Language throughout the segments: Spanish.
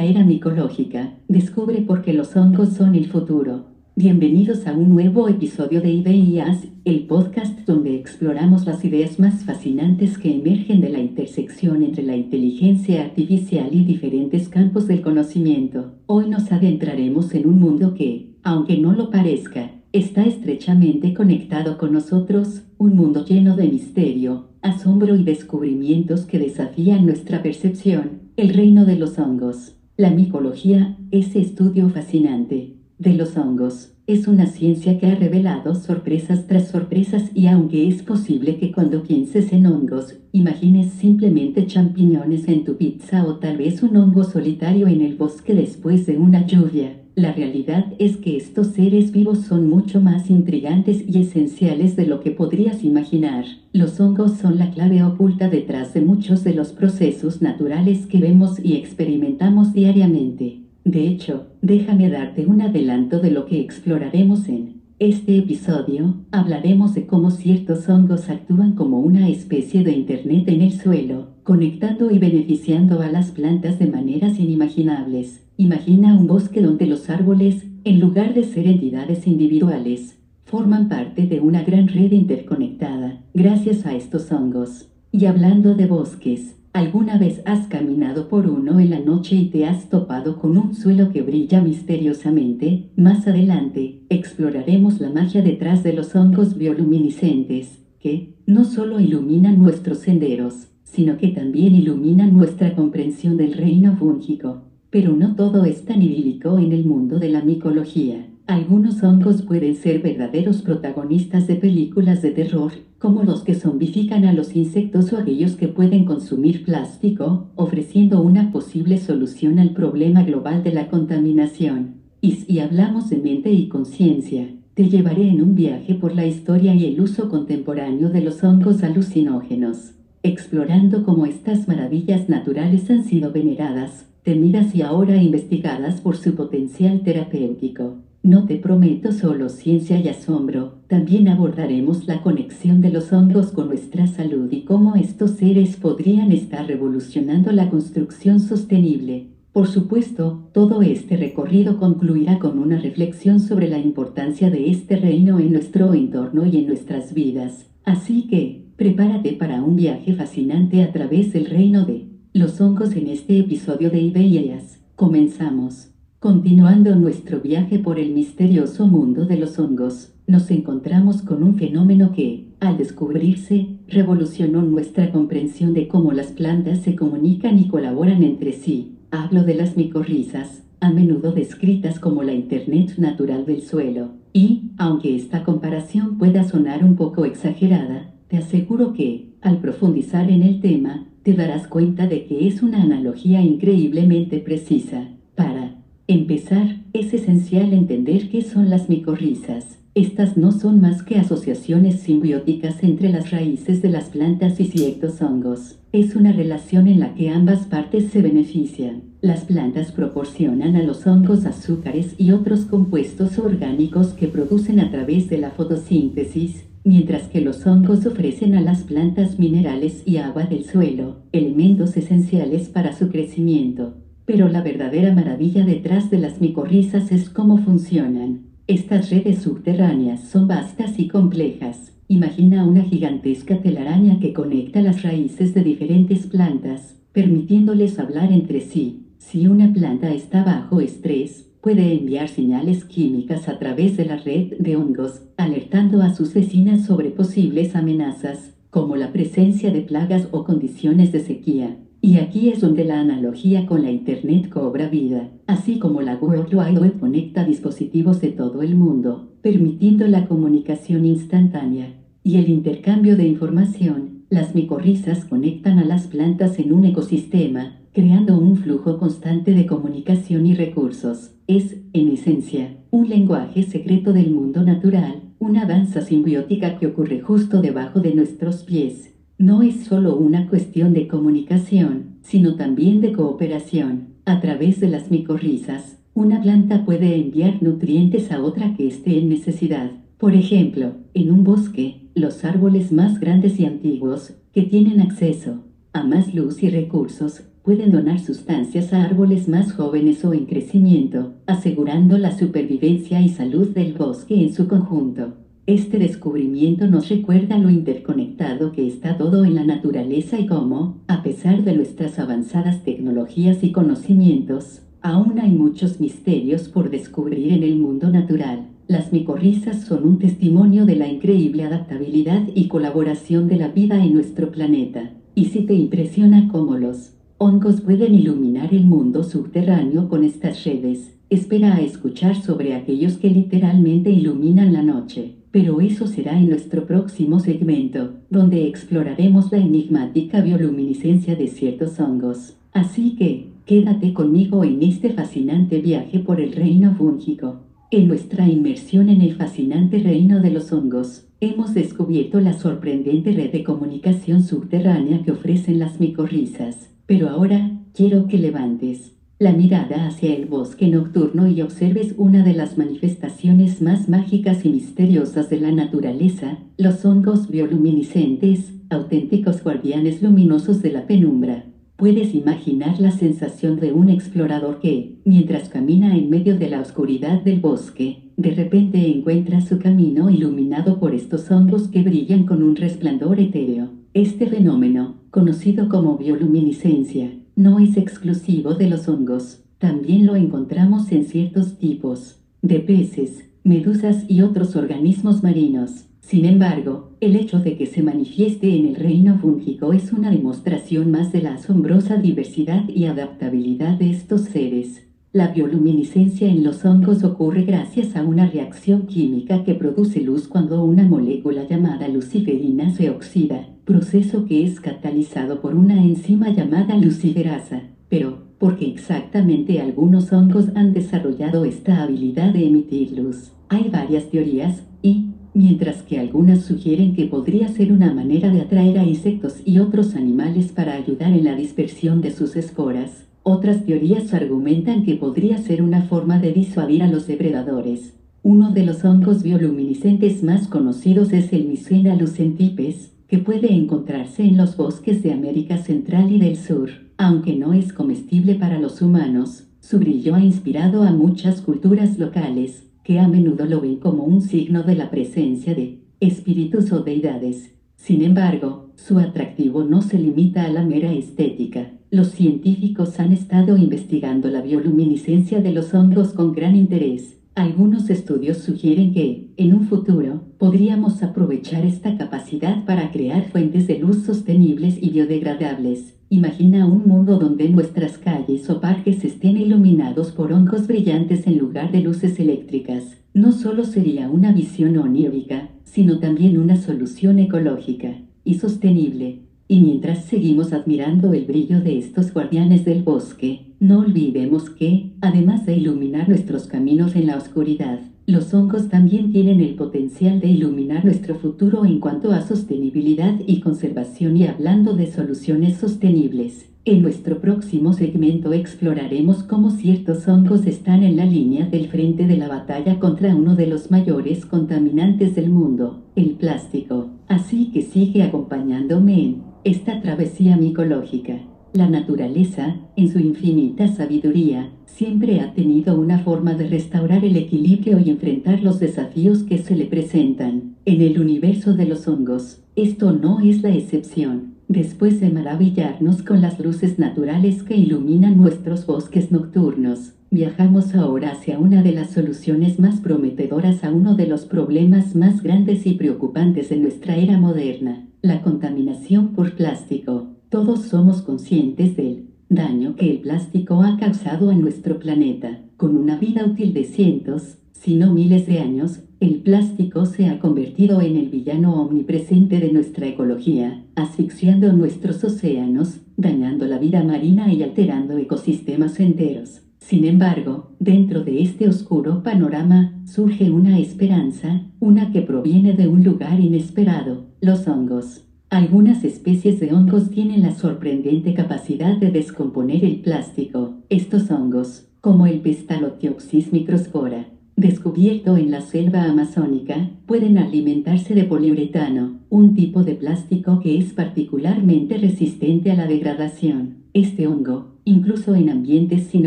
era micológica, descubre por qué los hongos son el futuro. Bienvenidos a un nuevo episodio de IBIAS, el podcast donde exploramos las ideas más fascinantes que emergen de la intersección entre la inteligencia artificial y diferentes campos del conocimiento. Hoy nos adentraremos en un mundo que, aunque no lo parezca, está estrechamente conectado con nosotros, un mundo lleno de misterio, asombro y descubrimientos que desafían nuestra percepción, el reino de los hongos. La micología, ese estudio fascinante de los hongos, es una ciencia que ha revelado sorpresas tras sorpresas y aunque es posible que cuando pienses en hongos, imagines simplemente champiñones en tu pizza o tal vez un hongo solitario en el bosque después de una lluvia, la realidad es que estos seres vivos son mucho más intrigantes y esenciales de lo que podrías imaginar. Los hongos son la clave oculta detrás de muchos de los procesos naturales que vemos y experimentamos diariamente. De hecho, déjame darte un adelanto de lo que exploraremos en este episodio. Hablaremos de cómo ciertos hongos actúan como una especie de Internet en el suelo, conectando y beneficiando a las plantas de maneras inimaginables. Imagina un bosque donde los árboles, en lugar de ser entidades individuales, forman parte de una gran red interconectada, gracias a estos hongos. Y hablando de bosques, ¿alguna vez has caminado por uno en la noche y te has topado con un suelo que brilla misteriosamente? Más adelante, exploraremos la magia detrás de los hongos bioluminiscentes, que no solo iluminan nuestros senderos, sino que también iluminan nuestra comprensión del reino fúngico. Pero no todo es tan idílico en el mundo de la micología. Algunos hongos pueden ser verdaderos protagonistas de películas de terror, como los que zombifican a los insectos o aquellos que pueden consumir plástico, ofreciendo una posible solución al problema global de la contaminación. Y si hablamos de mente y conciencia, te llevaré en un viaje por la historia y el uso contemporáneo de los hongos alucinógenos, explorando cómo estas maravillas naturales han sido veneradas temidas y ahora investigadas por su potencial terapéutico. No te prometo solo ciencia y asombro, también abordaremos la conexión de los hongos con nuestra salud y cómo estos seres podrían estar revolucionando la construcción sostenible. Por supuesto, todo este recorrido concluirá con una reflexión sobre la importancia de este reino en nuestro entorno y en nuestras vidas. Así que, prepárate para un viaje fascinante a través del reino de los hongos en este episodio de Iberias. Comenzamos. Continuando nuestro viaje por el misterioso mundo de los hongos, nos encontramos con un fenómeno que, al descubrirse, revolucionó nuestra comprensión de cómo las plantas se comunican y colaboran entre sí. Hablo de las micorrizas, a menudo descritas como la Internet natural del suelo. Y, aunque esta comparación pueda sonar un poco exagerada, te aseguro que, al profundizar en el tema, te darás cuenta de que es una analogía increíblemente precisa. Para empezar, es esencial entender qué son las micorrizas. Estas no son más que asociaciones simbióticas entre las raíces de las plantas y ciertos hongos. Es una relación en la que ambas partes se benefician. Las plantas proporcionan a los hongos azúcares y otros compuestos orgánicos que producen a través de la fotosíntesis, mientras que los hongos ofrecen a las plantas minerales y agua del suelo, elementos esenciales para su crecimiento. Pero la verdadera maravilla detrás de las micorrizas es cómo funcionan. Estas redes subterráneas son vastas y complejas. Imagina una gigantesca telaraña que conecta las raíces de diferentes plantas, permitiéndoles hablar entre sí. Si una planta está bajo estrés, puede enviar señales químicas a través de la red de hongos, alertando a sus vecinas sobre posibles amenazas, como la presencia de plagas o condiciones de sequía. Y aquí es donde la analogía con la Internet cobra vida, así como la World Wide Web conecta dispositivos de todo el mundo, permitiendo la comunicación instantánea y el intercambio de información. Las micorrizas conectan a las plantas en un ecosistema, creando un flujo constante de comunicación y recursos. Es, en esencia, un lenguaje secreto del mundo natural, una danza simbiótica que ocurre justo debajo de nuestros pies. No es solo una cuestión de comunicación, sino también de cooperación. A través de las micorrizas, una planta puede enviar nutrientes a otra que esté en necesidad. Por ejemplo, en un bosque, los árboles más grandes y antiguos, que tienen acceso a más luz y recursos, pueden donar sustancias a árboles más jóvenes o en crecimiento, asegurando la supervivencia y salud del bosque en su conjunto. Este descubrimiento nos recuerda lo interconectado que está todo en la naturaleza y cómo, a pesar de nuestras avanzadas tecnologías y conocimientos, aún hay muchos misterios por descubrir en el mundo natural. Las micorrizas son un testimonio de la increíble adaptabilidad y colaboración de la vida en nuestro planeta. Y si te impresiona cómo los hongos pueden iluminar el mundo subterráneo con estas redes, espera a escuchar sobre aquellos que literalmente iluminan la noche pero eso será en nuestro próximo segmento, donde exploraremos la enigmática bioluminiscencia de ciertos hongos. Así que, quédate conmigo en este fascinante viaje por el reino fúngico. En nuestra inmersión en el fascinante reino de los hongos, hemos descubierto la sorprendente red de comunicación subterránea que ofrecen las micorrizas. Pero ahora, quiero que levantes la mirada hacia el bosque nocturno y observes una de las manifestaciones más mágicas y misteriosas de la naturaleza, los hongos bioluminiscentes, auténticos guardianes luminosos de la penumbra. Puedes imaginar la sensación de un explorador que, mientras camina en medio de la oscuridad del bosque, de repente encuentra su camino iluminado por estos hongos que brillan con un resplandor etéreo. Este fenómeno, conocido como bioluminiscencia, no es exclusivo de los hongos, también lo encontramos en ciertos tipos de peces, medusas y otros organismos marinos. Sin embargo, el hecho de que se manifieste en el reino fúngico es una demostración más de la asombrosa diversidad y adaptabilidad de estos seres. La bioluminiscencia en los hongos ocurre gracias a una reacción química que produce luz cuando una molécula llamada luciferina se oxida proceso que es catalizado por una enzima llamada luciferasa. Pero, ¿por qué exactamente algunos hongos han desarrollado esta habilidad de emitir luz? Hay varias teorías, y, mientras que algunas sugieren que podría ser una manera de atraer a insectos y otros animales para ayudar en la dispersión de sus esporas, otras teorías argumentan que podría ser una forma de disuadir a los depredadores. Uno de los hongos bioluminiscentes más conocidos es el Mycena lucentipes, que puede encontrarse en los bosques de América Central y del Sur. Aunque no es comestible para los humanos, su brillo ha inspirado a muchas culturas locales, que a menudo lo ven como un signo de la presencia de espíritus o deidades. Sin embargo, su atractivo no se limita a la mera estética. Los científicos han estado investigando la bioluminiscencia de los hongos con gran interés algunos estudios sugieren que, en un futuro, podríamos aprovechar esta capacidad para crear fuentes de luz sostenibles y biodegradables. Imagina un mundo donde nuestras calles o parques estén iluminados por hongos brillantes en lugar de luces eléctricas. No solo sería una visión onírica, sino también una solución ecológica y sostenible y mientras seguimos admirando el brillo de estos guardianes del bosque, no olvidemos que, además de iluminar nuestros caminos en la oscuridad, los hongos también tienen el potencial de iluminar nuestro futuro en cuanto a sostenibilidad y conservación y hablando de soluciones sostenibles. En nuestro próximo segmento exploraremos cómo ciertos hongos están en la línea del frente de la batalla contra uno de los mayores contaminantes del mundo, el plástico. Así que sigue acompañándome en esta travesía micológica. La naturaleza, en su infinita sabiduría, siempre ha tenido una forma de restaurar el equilibrio y enfrentar los desafíos que se le presentan. En el universo de los hongos, esto no es la excepción. Después de maravillarnos con las luces naturales que iluminan nuestros bosques nocturnos, viajamos ahora hacia una de las soluciones más prometedoras a uno de los problemas más grandes y preocupantes de nuestra era moderna, la contaminación por plástico. Todos somos conscientes del daño que el plástico ha causado a nuestro planeta. Con una vida útil de cientos, si no miles de años, el plástico se ha convertido en el villano omnipresente de nuestra ecología, asfixiando nuestros océanos, dañando la vida marina y alterando ecosistemas enteros. Sin embargo, dentro de este oscuro panorama surge una esperanza, una que proviene de un lugar inesperado, los hongos. Algunas especies de hongos tienen la sorprendente capacidad de descomponer el plástico. Estos hongos, como el Pestalotioxis microspora, descubierto en la selva amazónica, pueden alimentarse de poliuretano, un tipo de plástico que es particularmente resistente a la degradación. Este hongo, incluso en ambientes sin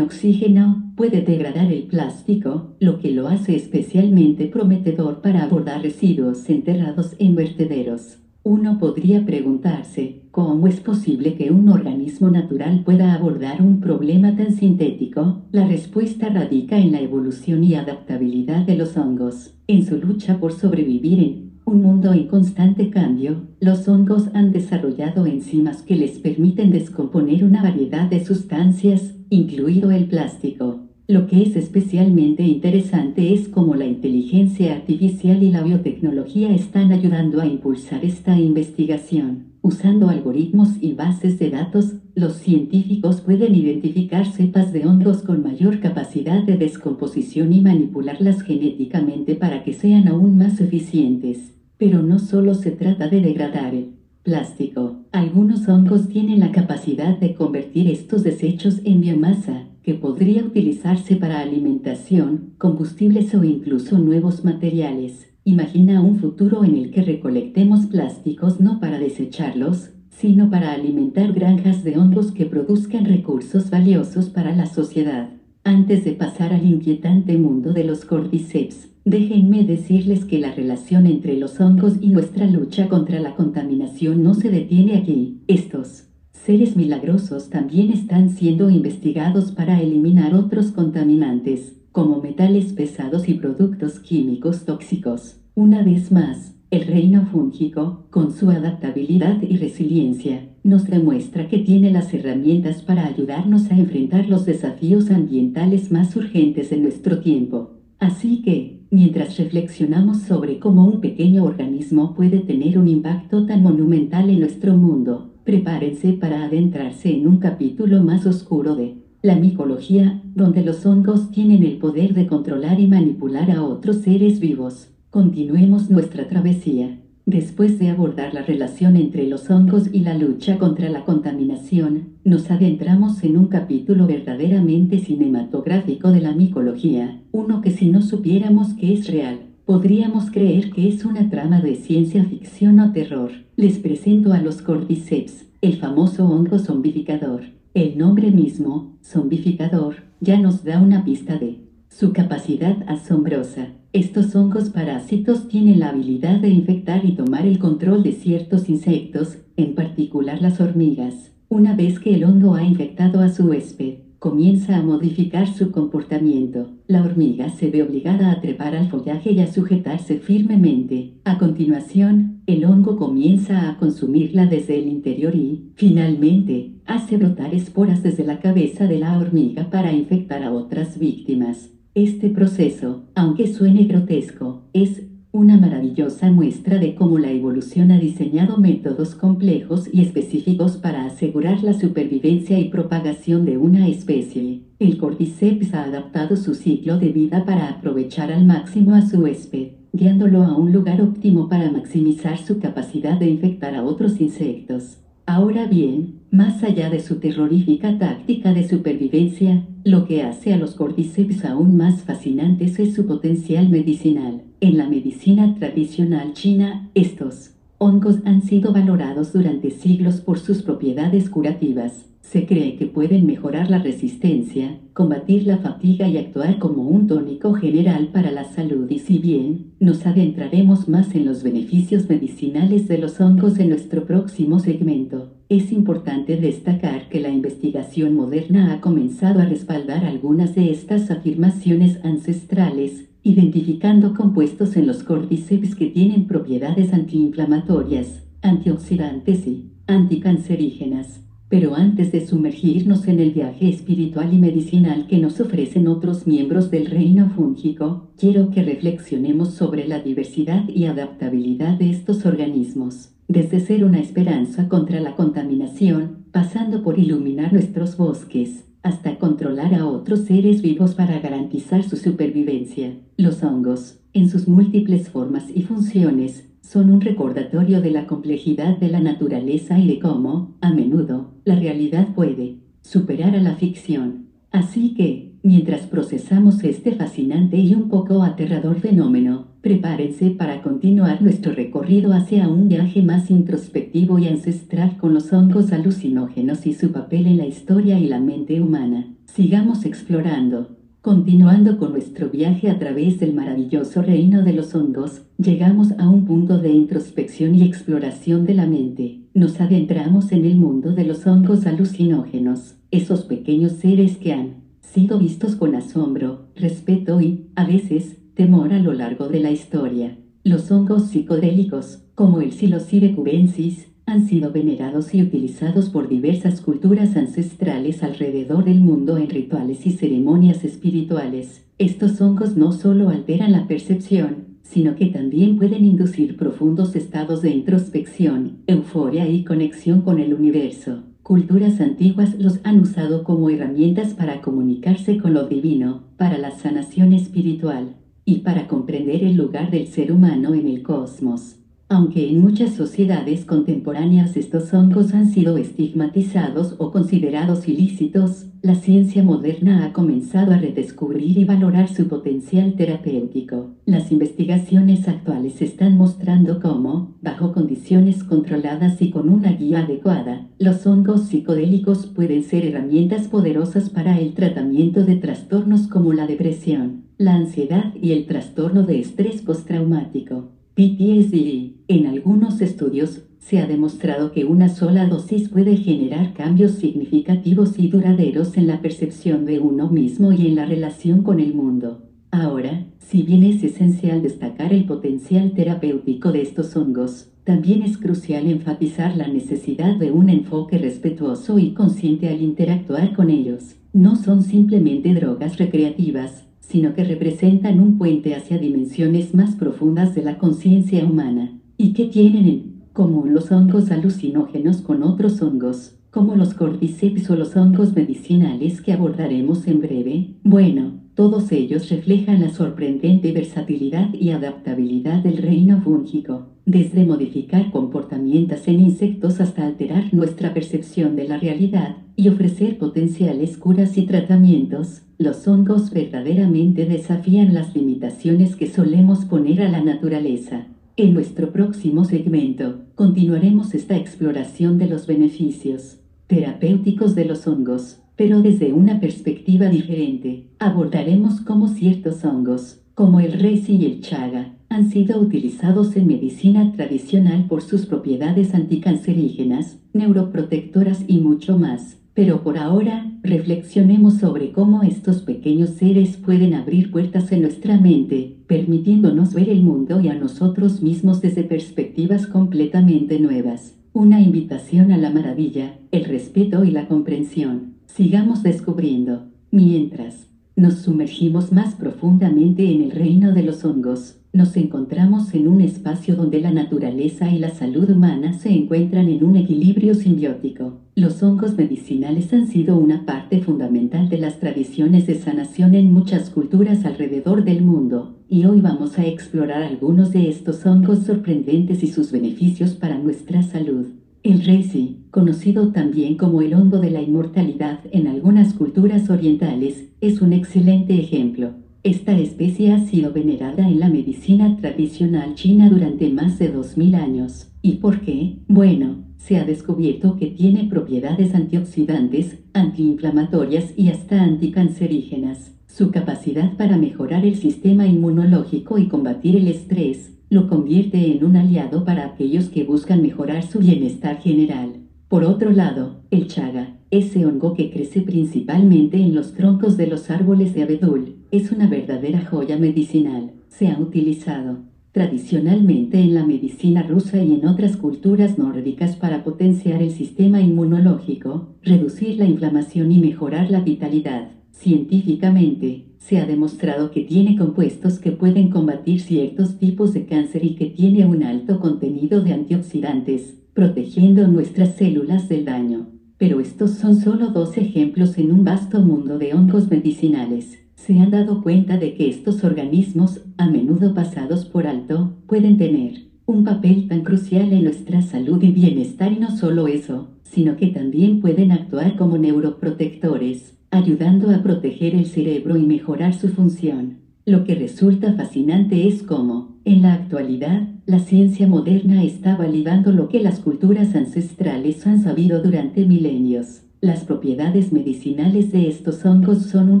oxígeno, puede degradar el plástico, lo que lo hace especialmente prometedor para abordar residuos enterrados en vertederos. Uno podría preguntarse, ¿cómo es posible que un organismo natural pueda abordar un problema tan sintético? La respuesta radica en la evolución y adaptabilidad de los hongos. En su lucha por sobrevivir en un mundo en constante cambio, los hongos han desarrollado enzimas que les permiten descomponer una variedad de sustancias, incluido el plástico. Lo que es especialmente interesante es cómo la inteligencia artificial y la biotecnología están ayudando a impulsar esta investigación. Usando algoritmos y bases de datos, los científicos pueden identificar cepas de hongos con mayor capacidad de descomposición y manipularlas genéticamente para que sean aún más eficientes. Pero no solo se trata de degradar el plástico. Algunos hongos tienen la capacidad de convertir estos desechos en biomasa, que podría utilizarse para alimentación, combustibles o incluso nuevos materiales. Imagina un futuro en el que recolectemos plásticos no para desecharlos, sino para alimentar granjas de hongos que produzcan recursos valiosos para la sociedad. Antes de pasar al inquietante mundo de los cordyceps, déjenme decirles que la relación entre los hongos y nuestra lucha contra la contaminación no se detiene aquí. Estos seres milagrosos también están siendo investigados para eliminar otros contaminantes, como metales pesados y productos químicos tóxicos. Una vez más, el reino fúngico, con su adaptabilidad y resiliencia, nos demuestra que tiene las herramientas para ayudarnos a enfrentar los desafíos ambientales más urgentes en nuestro tiempo. Así que, mientras reflexionamos sobre cómo un pequeño organismo puede tener un impacto tan monumental en nuestro mundo, prepárense para adentrarse en un capítulo más oscuro de la micología, donde los hongos tienen el poder de controlar y manipular a otros seres vivos. Continuemos nuestra travesía. Después de abordar la relación entre los hongos y la lucha contra la contaminación, nos adentramos en un capítulo verdaderamente cinematográfico de la micología, uno que si no supiéramos que es real, podríamos creer que es una trama de ciencia ficción o terror. Les presento a los cordyceps, el famoso hongo zombificador. El nombre mismo, zombificador, ya nos da una pista de su capacidad asombrosa. Estos hongos parásitos tienen la habilidad de infectar y tomar el control de ciertos insectos, en particular las hormigas. Una vez que el hongo ha infectado a su huésped, comienza a modificar su comportamiento. La hormiga se ve obligada a trepar al follaje y a sujetarse firmemente. A continuación, el hongo comienza a consumirla desde el interior y, finalmente, hace brotar esporas desde la cabeza de la hormiga para infectar a otras víctimas. Este proceso, aunque suene grotesco, es una maravillosa muestra de cómo la evolución ha diseñado métodos complejos y específicos para asegurar la supervivencia y propagación de una especie. El Cordyceps ha adaptado su ciclo de vida para aprovechar al máximo a su huésped, guiándolo a un lugar óptimo para maximizar su capacidad de infectar a otros insectos. Ahora bien, más allá de su terrorífica táctica de supervivencia, lo que hace a los cordyceps aún más fascinantes es su potencial medicinal. En la medicina tradicional china, estos hongos han sido valorados durante siglos por sus propiedades curativas. Se cree que pueden mejorar la resistencia, combatir la fatiga y actuar como un tónico general para la salud y si bien nos adentraremos más en los beneficios medicinales de los hongos en nuestro próximo segmento, es importante destacar que la investigación moderna ha comenzado a respaldar algunas de estas afirmaciones ancestrales, identificando compuestos en los cordyceps que tienen propiedades antiinflamatorias, antioxidantes y anticancerígenas. Pero antes de sumergirnos en el viaje espiritual y medicinal que nos ofrecen otros miembros del reino fúngico, quiero que reflexionemos sobre la diversidad y adaptabilidad de estos organismos, desde ser una esperanza contra la contaminación, pasando por iluminar nuestros bosques, hasta controlar a otros seres vivos para garantizar su supervivencia. Los hongos, en sus múltiples formas y funciones, son un recordatorio de la complejidad de la naturaleza y de cómo, a menudo, la realidad puede superar a la ficción. Así que, Mientras procesamos este fascinante y un poco aterrador fenómeno, prepárense para continuar nuestro recorrido hacia un viaje más introspectivo y ancestral con los hongos alucinógenos y su papel en la historia y la mente humana. Sigamos explorando. Continuando con nuestro viaje a través del maravilloso reino de los hongos, llegamos a un punto de introspección y exploración de la mente. Nos adentramos en el mundo de los hongos alucinógenos, esos pequeños seres que han sido vistos con asombro, respeto y, a veces, temor a lo largo de la historia. Los hongos psicodélicos, como el Psilocybe cubensis, han sido venerados y utilizados por diversas culturas ancestrales alrededor del mundo en rituales y ceremonias espirituales. Estos hongos no solo alteran la percepción, sino que también pueden inducir profundos estados de introspección, euforia y conexión con el universo. Culturas antiguas los han usado como herramientas para comunicarse con lo divino, para la sanación espiritual y para comprender el lugar del ser humano en el cosmos. Aunque en muchas sociedades contemporáneas estos hongos han sido estigmatizados o considerados ilícitos, la ciencia moderna ha comenzado a redescubrir y valorar su potencial terapéutico. Las investigaciones actuales están mostrando cómo, bajo condiciones controladas y con una guía adecuada, los hongos psicodélicos pueden ser herramientas poderosas para el tratamiento de trastornos como la depresión, la ansiedad y el trastorno de estrés postraumático. PTSD. En algunos estudios, se ha demostrado que una sola dosis puede generar cambios significativos y duraderos en la percepción de uno mismo y en la relación con el mundo. Ahora, si bien es esencial destacar el potencial terapéutico de estos hongos, también es crucial enfatizar la necesidad de un enfoque respetuoso y consciente al interactuar con ellos. No son simplemente drogas recreativas, sino que representan un puente hacia dimensiones más profundas de la conciencia humana, y que tienen en común los hongos alucinógenos con otros hongos, como los cordyceps o los hongos medicinales que abordaremos en breve. Bueno, todos ellos reflejan la sorprendente versatilidad y adaptabilidad del reino fúngico, desde modificar comportamientos en insectos hasta alterar nuestra percepción de la realidad y ofrecer potenciales curas y tratamientos. Los hongos verdaderamente desafían las limitaciones que solemos poner a la naturaleza. En nuestro próximo segmento, continuaremos esta exploración de los beneficios terapéuticos de los hongos pero desde una perspectiva diferente. Abordaremos cómo ciertos hongos, como el reishi y el chaga, han sido utilizados en medicina tradicional por sus propiedades anticancerígenas, neuroprotectoras y mucho más. Pero por ahora, reflexionemos sobre cómo estos pequeños seres pueden abrir puertas en nuestra mente, permitiéndonos ver el mundo y a nosotros mismos desde perspectivas completamente nuevas. Una invitación a la maravilla, el respeto y la comprensión. Sigamos descubriendo, mientras nos sumergimos más profundamente en el reino de los hongos, nos encontramos en un espacio donde la naturaleza y la salud humana se encuentran en un equilibrio simbiótico. Los hongos medicinales han sido una parte fundamental de las tradiciones de sanación en muchas culturas alrededor del mundo, y hoy vamos a explorar algunos de estos hongos sorprendentes y sus beneficios para nuestra salud. El reishi, conocido también como el hongo de la inmortalidad en algunas culturas orientales, es un excelente ejemplo. Esta especie ha sido venerada en la medicina tradicional china durante más de 2000 años. ¿Y por qué? Bueno, se ha descubierto que tiene propiedades antioxidantes, antiinflamatorias y hasta anticancerígenas. Su capacidad para mejorar el sistema inmunológico y combatir el estrés, lo convierte en un aliado para aquellos que buscan mejorar su bienestar general. Por otro lado, el chaga, ese hongo que crece principalmente en los troncos de los árboles de abedul, es una verdadera joya medicinal. Se ha utilizado tradicionalmente en la medicina rusa y en otras culturas nórdicas para potenciar el sistema inmunológico, reducir la inflamación y mejorar la vitalidad. Científicamente, se ha demostrado que tiene compuestos que pueden combatir ciertos tipos de cáncer y que tiene un alto contenido de antioxidantes, protegiendo nuestras células del daño. Pero estos son solo dos ejemplos en un vasto mundo de hongos medicinales. Se han dado cuenta de que estos organismos, a menudo pasados por alto, pueden tener un papel tan crucial en nuestra salud y bienestar y no solo eso, sino que también pueden actuar como neuroprotectores ayudando a proteger el cerebro y mejorar su función. Lo que resulta fascinante es cómo, en la actualidad, la ciencia moderna está validando lo que las culturas ancestrales han sabido durante milenios. Las propiedades medicinales de estos hongos son un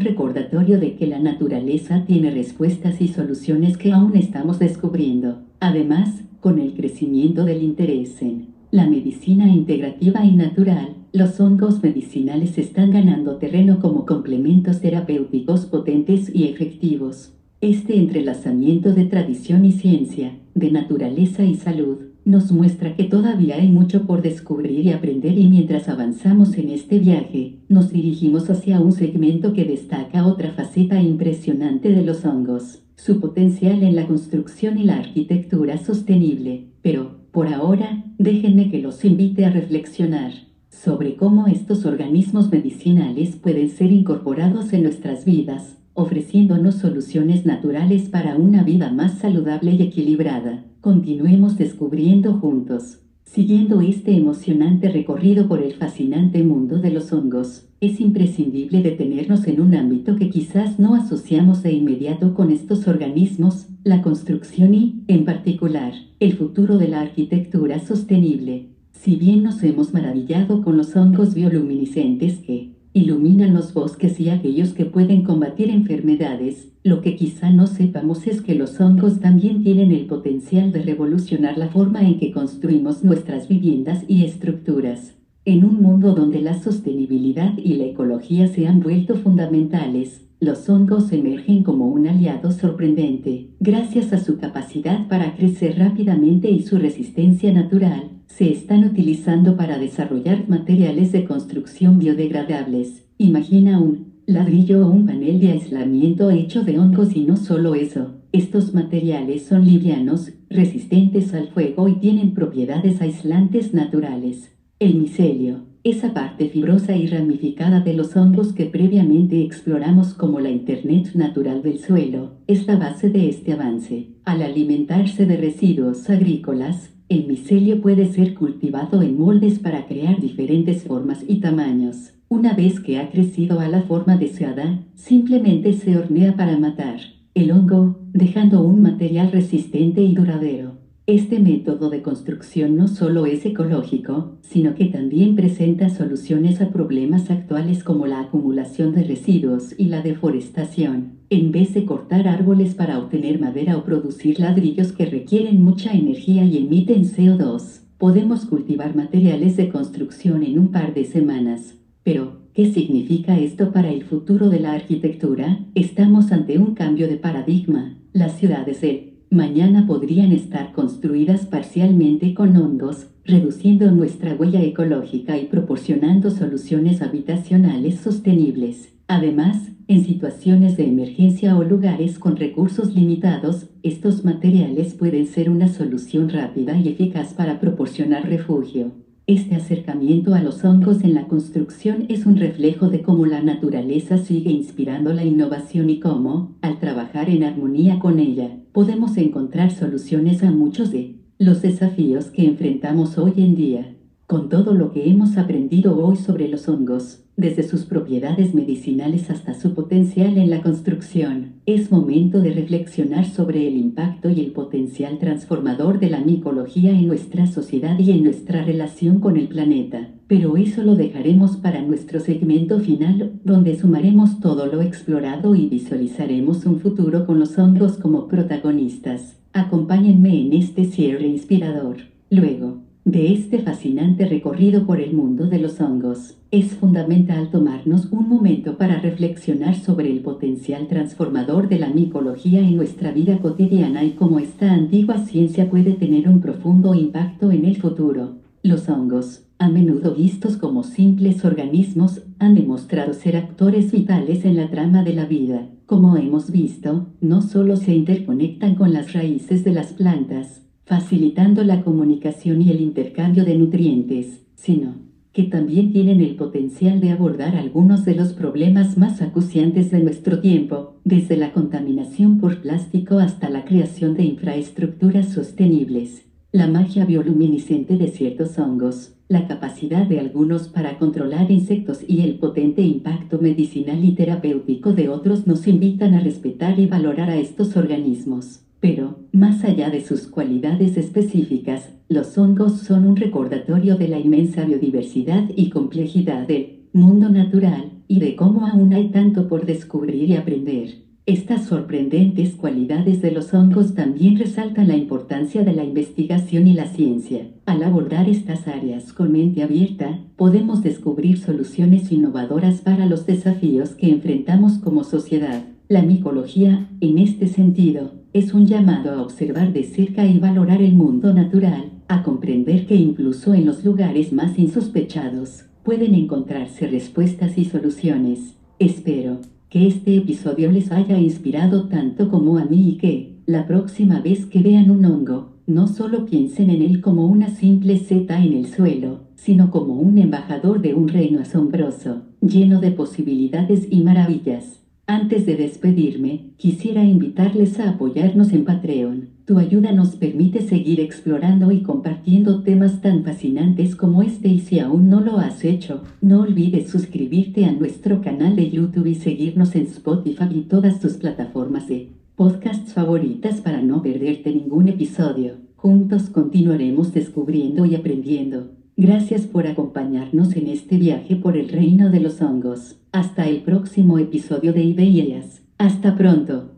recordatorio de que la naturaleza tiene respuestas y soluciones que aún estamos descubriendo. Además, con el crecimiento del interés en la medicina integrativa y natural, los hongos medicinales están ganando terreno como complementos terapéuticos potentes y efectivos. Este entrelazamiento de tradición y ciencia, de naturaleza y salud, nos muestra que todavía hay mucho por descubrir y aprender y mientras avanzamos en este viaje, nos dirigimos hacia un segmento que destaca otra faceta impresionante de los hongos, su potencial en la construcción y la arquitectura sostenible. Pero, por ahora, déjenme que los invite a reflexionar sobre cómo estos organismos medicinales pueden ser incorporados en nuestras vidas ofreciéndonos soluciones naturales para una vida más saludable y equilibrada. Continuemos descubriendo juntos. Siguiendo este emocionante recorrido por el fascinante mundo de los hongos, es imprescindible detenernos en un ámbito que quizás no asociamos de inmediato con estos organismos, la construcción y, en particular, el futuro de la arquitectura sostenible. Si bien nos hemos maravillado con los hongos bioluminiscentes que, iluminan los bosques y aquellos que pueden combatir enfermedades. Lo que quizá no sepamos es que los hongos también tienen el potencial de revolucionar la forma en que construimos nuestras viviendas y estructuras. En un mundo donde la sostenibilidad y la ecología se han vuelto fundamentales, los hongos emergen como un aliado sorprendente, gracias a su capacidad para crecer rápidamente y su resistencia natural, se están utilizando para desarrollar materiales de construcción biodegradables. Imagina un ladrillo o un panel de aislamiento hecho de hongos y no solo eso. Estos materiales son livianos, resistentes al fuego y tienen propiedades aislantes naturales. El micelio, esa parte fibrosa y ramificada de los hongos que previamente exploramos como la Internet natural del suelo, es la base de este avance. Al alimentarse de residuos agrícolas, el micelio puede ser cultivado en moldes para crear diferentes formas y tamaños. Una vez que ha crecido a la forma deseada, simplemente se hornea para matar el hongo, dejando un material resistente y duradero. Este método de construcción no solo es ecológico, sino que también presenta soluciones a problemas actuales como la acumulación de residuos y la deforestación. En vez de cortar árboles para obtener madera o producir ladrillos que requieren mucha energía y emiten CO2, podemos cultivar materiales de construcción en un par de semanas. Pero, ¿qué significa esto para el futuro de la arquitectura? Estamos ante un cambio de paradigma. Las ciudades de mañana podrían estar construidas parcialmente con hongos, reduciendo nuestra huella ecológica y proporcionando soluciones habitacionales sostenibles. Además, en situaciones de emergencia o lugares con recursos limitados, estos materiales pueden ser una solución rápida y eficaz para proporcionar refugio. Este acercamiento a los hongos en la construcción es un reflejo de cómo la naturaleza sigue inspirando la innovación y cómo, al trabajar en armonía con ella, podemos encontrar soluciones a muchos de los desafíos que enfrentamos hoy en día. Con todo lo que hemos aprendido hoy sobre los hongos, desde sus propiedades medicinales hasta su potencial en la construcción, es momento de reflexionar sobre el impacto y el potencial transformador de la micología en nuestra sociedad y en nuestra relación con el planeta. Pero eso lo dejaremos para nuestro segmento final, donde sumaremos todo lo explorado y visualizaremos un futuro con los hongos como protagonistas. Acompáñenme en este cierre inspirador. Luego, de este fascinante recorrido por el mundo de los hongos, es fundamental tomarnos un momento para reflexionar sobre el potencial transformador de la micología en nuestra vida cotidiana y cómo esta antigua ciencia puede tener un profundo impacto en el futuro. Los hongos, a menudo vistos como simples organismos, han demostrado ser actores vitales en la trama de la vida. Como hemos visto, no solo se interconectan con las raíces de las plantas, facilitando la comunicación y el intercambio de nutrientes, sino que también tienen el potencial de abordar algunos de los problemas más acuciantes de nuestro tiempo, desde la contaminación por plástico hasta la creación de infraestructuras sostenibles. La magia bioluminiscente de ciertos hongos, la capacidad de algunos para controlar insectos y el potente impacto medicinal y terapéutico de otros nos invitan a respetar y valorar a estos organismos. Pero, más allá de sus cualidades específicas, los hongos son un recordatorio de la inmensa biodiversidad y complejidad del mundo natural, y de cómo aún hay tanto por descubrir y aprender. Estas sorprendentes cualidades de los hongos también resaltan la importancia de la investigación y la ciencia. Al abordar estas áreas con mente abierta, podemos descubrir soluciones innovadoras para los desafíos que enfrentamos como sociedad. La micología, en este sentido, es un llamado a observar de cerca y valorar el mundo natural, a comprender que incluso en los lugares más insospechados, pueden encontrarse respuestas y soluciones. Espero que este episodio les haya inspirado tanto como a mí y que, la próxima vez que vean un hongo, no solo piensen en él como una simple seta en el suelo, sino como un embajador de un reino asombroso, lleno de posibilidades y maravillas. Antes de despedirme, quisiera invitarles a apoyarnos en Patreon. Tu ayuda nos permite seguir explorando y compartiendo temas tan fascinantes como este y si aún no lo has hecho, no olvides suscribirte a nuestro canal de YouTube y seguirnos en Spotify y todas tus plataformas de podcasts favoritas para no perderte ningún episodio. Juntos continuaremos descubriendo y aprendiendo. Gracias por acompañarnos en este viaje por el reino de los hongos. Hasta el próximo episodio de Ideas. Hasta pronto.